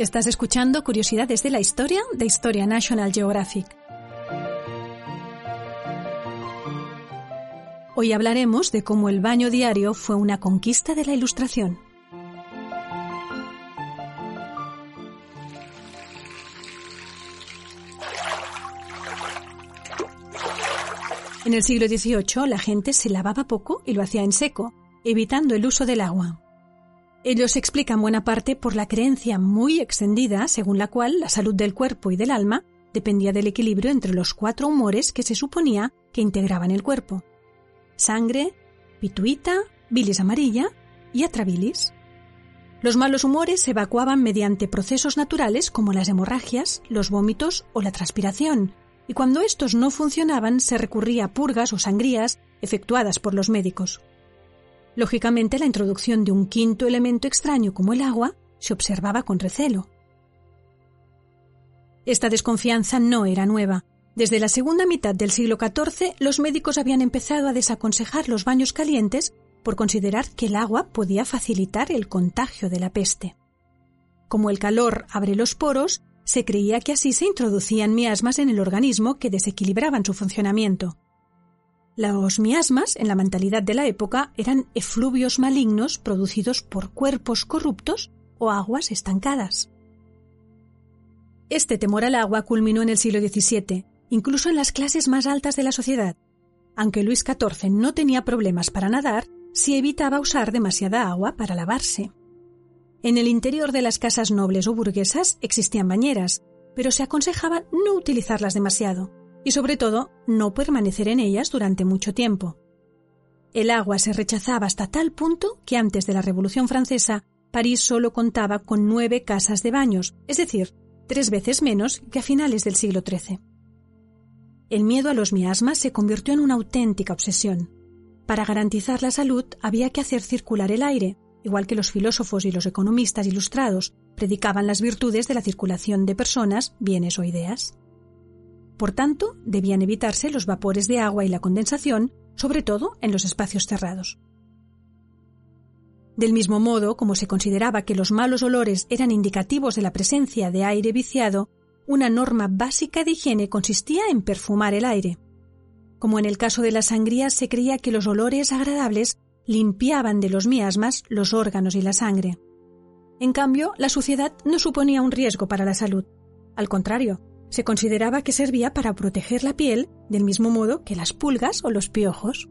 Estás escuchando Curiosidades de la Historia de Historia National Geographic. Hoy hablaremos de cómo el baño diario fue una conquista de la Ilustración. En el siglo XVIII la gente se lavaba poco y lo hacía en seco, evitando el uso del agua. Ellos explican buena parte por la creencia muy extendida según la cual la salud del cuerpo y del alma dependía del equilibrio entre los cuatro humores que se suponía que integraban el cuerpo. Sangre, pituita, bilis amarilla y atrabilis. Los malos humores se evacuaban mediante procesos naturales como las hemorragias, los vómitos o la transpiración, y cuando estos no funcionaban se recurría a purgas o sangrías efectuadas por los médicos. Lógicamente, la introducción de un quinto elemento extraño como el agua se observaba con recelo. Esta desconfianza no era nueva. Desde la segunda mitad del siglo XIV, los médicos habían empezado a desaconsejar los baños calientes por considerar que el agua podía facilitar el contagio de la peste. Como el calor abre los poros, se creía que así se introducían miasmas en el organismo que desequilibraban su funcionamiento. Los miasmas, en la mentalidad de la época, eran efluvios malignos producidos por cuerpos corruptos o aguas estancadas. Este temor al agua culminó en el siglo XVII, incluso en las clases más altas de la sociedad. Aunque Luis XIV no tenía problemas para nadar, sí evitaba usar demasiada agua para lavarse. En el interior de las casas nobles o burguesas existían bañeras, pero se aconsejaba no utilizarlas demasiado, y sobre todo no permanecer en ellas durante mucho tiempo. El agua se rechazaba hasta tal punto que antes de la Revolución Francesa París solo contaba con nueve casas de baños, es decir, tres veces menos que a finales del siglo XIII. El miedo a los miasmas se convirtió en una auténtica obsesión. Para garantizar la salud había que hacer circular el aire, igual que los filósofos y los economistas ilustrados predicaban las virtudes de la circulación de personas, bienes o ideas. Por tanto, debían evitarse los vapores de agua y la condensación, sobre todo en los espacios cerrados. Del mismo modo, como se consideraba que los malos olores eran indicativos de la presencia de aire viciado, una norma básica de higiene consistía en perfumar el aire. Como en el caso de las sangrías se creía que los olores agradables limpiaban de los miasmas los órganos y la sangre. En cambio, la suciedad no suponía un riesgo para la salud. Al contrario, se consideraba que servía para proteger la piel del mismo modo que las pulgas o los piojos.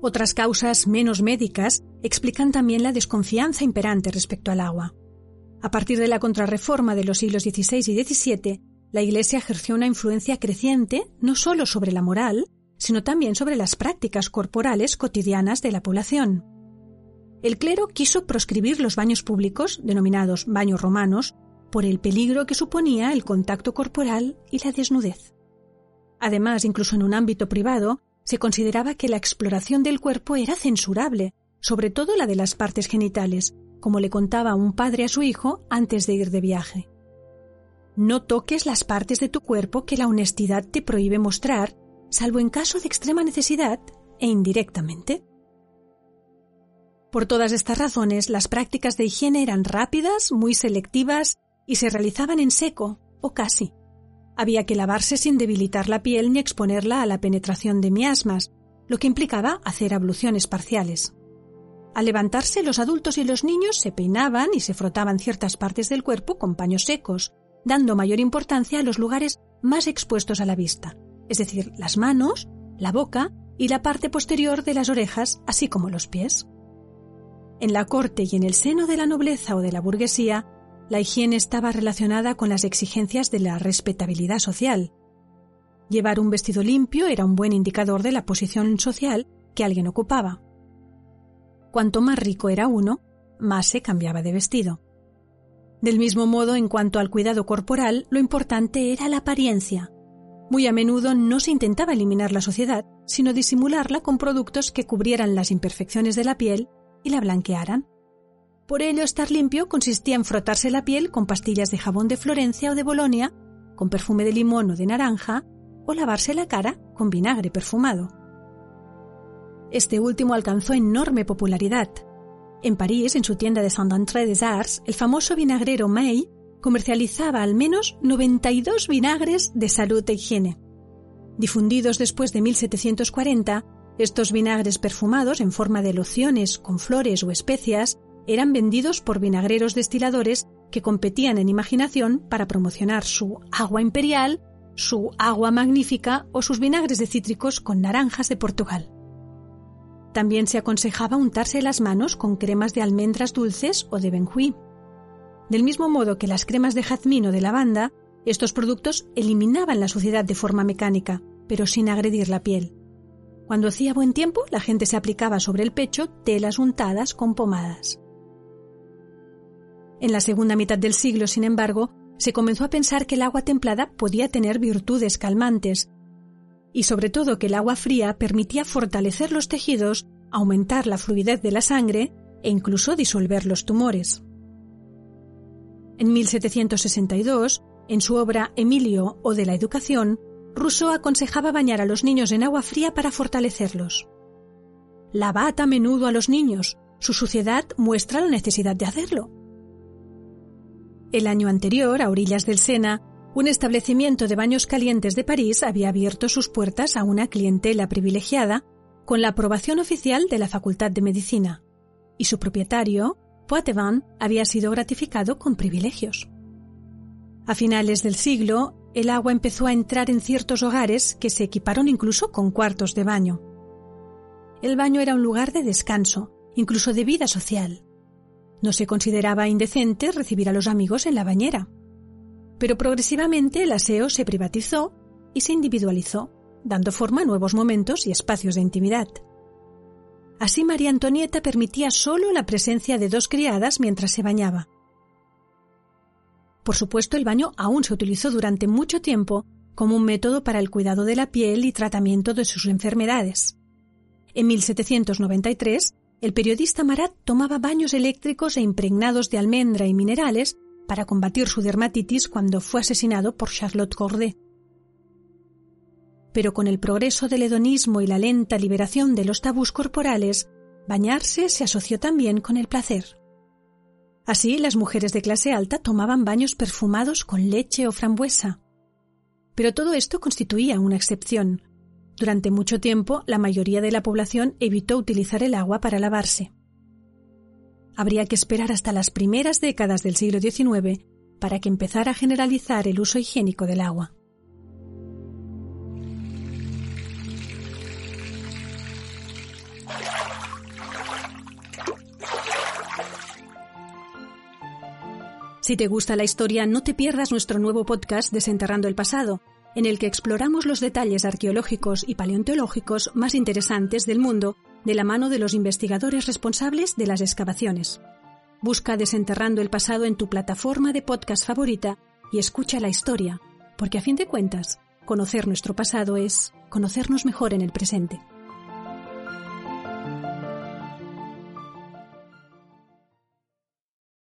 Otras causas menos médicas explican también la desconfianza imperante respecto al agua. A partir de la contrarreforma de los siglos XVI y XVII, la Iglesia ejerció una influencia creciente no solo sobre la moral, sino también sobre las prácticas corporales cotidianas de la población. El clero quiso proscribir los baños públicos, denominados baños romanos, por el peligro que suponía el contacto corporal y la desnudez. Además, incluso en un ámbito privado, se consideraba que la exploración del cuerpo era censurable, sobre todo la de las partes genitales, como le contaba un padre a su hijo antes de ir de viaje. No toques las partes de tu cuerpo que la honestidad te prohíbe mostrar, salvo en caso de extrema necesidad e indirectamente. Por todas estas razones, las prácticas de higiene eran rápidas, muy selectivas y se realizaban en seco, o casi. Había que lavarse sin debilitar la piel ni exponerla a la penetración de miasmas, lo que implicaba hacer abluciones parciales. Al levantarse, los adultos y los niños se peinaban y se frotaban ciertas partes del cuerpo con paños secos, dando mayor importancia a los lugares más expuestos a la vista, es decir, las manos, la boca y la parte posterior de las orejas, así como los pies. En la corte y en el seno de la nobleza o de la burguesía, la higiene estaba relacionada con las exigencias de la respetabilidad social. Llevar un vestido limpio era un buen indicador de la posición social que alguien ocupaba. Cuanto más rico era uno, más se cambiaba de vestido. Del mismo modo, en cuanto al cuidado corporal, lo importante era la apariencia. Muy a menudo no se intentaba eliminar la sociedad, sino disimularla con productos que cubrieran las imperfecciones de la piel y la blanquearan. Por ello, estar limpio consistía en frotarse la piel con pastillas de jabón de Florencia o de Bolonia, con perfume de limón o de naranja, o lavarse la cara con vinagre perfumado. Este último alcanzó enorme popularidad. En París, en su tienda de Saint-André des Arts, el famoso vinagrero May comercializaba al menos 92 vinagres de salud e higiene. Difundidos después de 1740, estos vinagres perfumados en forma de lociones con flores o especias eran vendidos por vinagreros destiladores que competían en imaginación para promocionar su agua imperial, su agua magnífica o sus vinagres de cítricos con naranjas de Portugal. También se aconsejaba untarse las manos con cremas de almendras dulces o de benjuí. Del mismo modo que las cremas de jazmín o de lavanda, estos productos eliminaban la suciedad de forma mecánica, pero sin agredir la piel. Cuando hacía buen tiempo, la gente se aplicaba sobre el pecho telas untadas con pomadas. En la segunda mitad del siglo, sin embargo, se comenzó a pensar que el agua templada podía tener virtudes calmantes y sobre todo que el agua fría permitía fortalecer los tejidos, aumentar la fluidez de la sangre e incluso disolver los tumores. En 1762, en su obra Emilio o de la Educación, Rousseau aconsejaba bañar a los niños en agua fría para fortalecerlos. Lavad a menudo a los niños, su suciedad muestra la necesidad de hacerlo. El año anterior, a orillas del Sena, un establecimiento de baños calientes de París había abierto sus puertas a una clientela privilegiada con la aprobación oficial de la Facultad de Medicina, y su propietario, Poitevin, había sido gratificado con privilegios. A finales del siglo, el agua empezó a entrar en ciertos hogares que se equiparon incluso con cuartos de baño. El baño era un lugar de descanso, incluso de vida social. No se consideraba indecente recibir a los amigos en la bañera pero progresivamente el aseo se privatizó y se individualizó, dando forma a nuevos momentos y espacios de intimidad. Así María Antonieta permitía solo la presencia de dos criadas mientras se bañaba. Por supuesto, el baño aún se utilizó durante mucho tiempo como un método para el cuidado de la piel y tratamiento de sus enfermedades. En 1793, el periodista Marat tomaba baños eléctricos e impregnados de almendra y minerales para combatir su dermatitis cuando fue asesinado por Charlotte Corday. Pero con el progreso del hedonismo y la lenta liberación de los tabús corporales, bañarse se asoció también con el placer. Así, las mujeres de clase alta tomaban baños perfumados con leche o frambuesa. Pero todo esto constituía una excepción. Durante mucho tiempo, la mayoría de la población evitó utilizar el agua para lavarse habría que esperar hasta las primeras décadas del siglo XIX para que empezara a generalizar el uso higiénico del agua. Si te gusta la historia, no te pierdas nuestro nuevo podcast Desenterrando el Pasado, en el que exploramos los detalles arqueológicos y paleontológicos más interesantes del mundo de la mano de los investigadores responsables de las excavaciones. Busca Desenterrando el pasado en tu plataforma de podcast favorita y escucha la historia, porque a fin de cuentas, conocer nuestro pasado es conocernos mejor en el presente.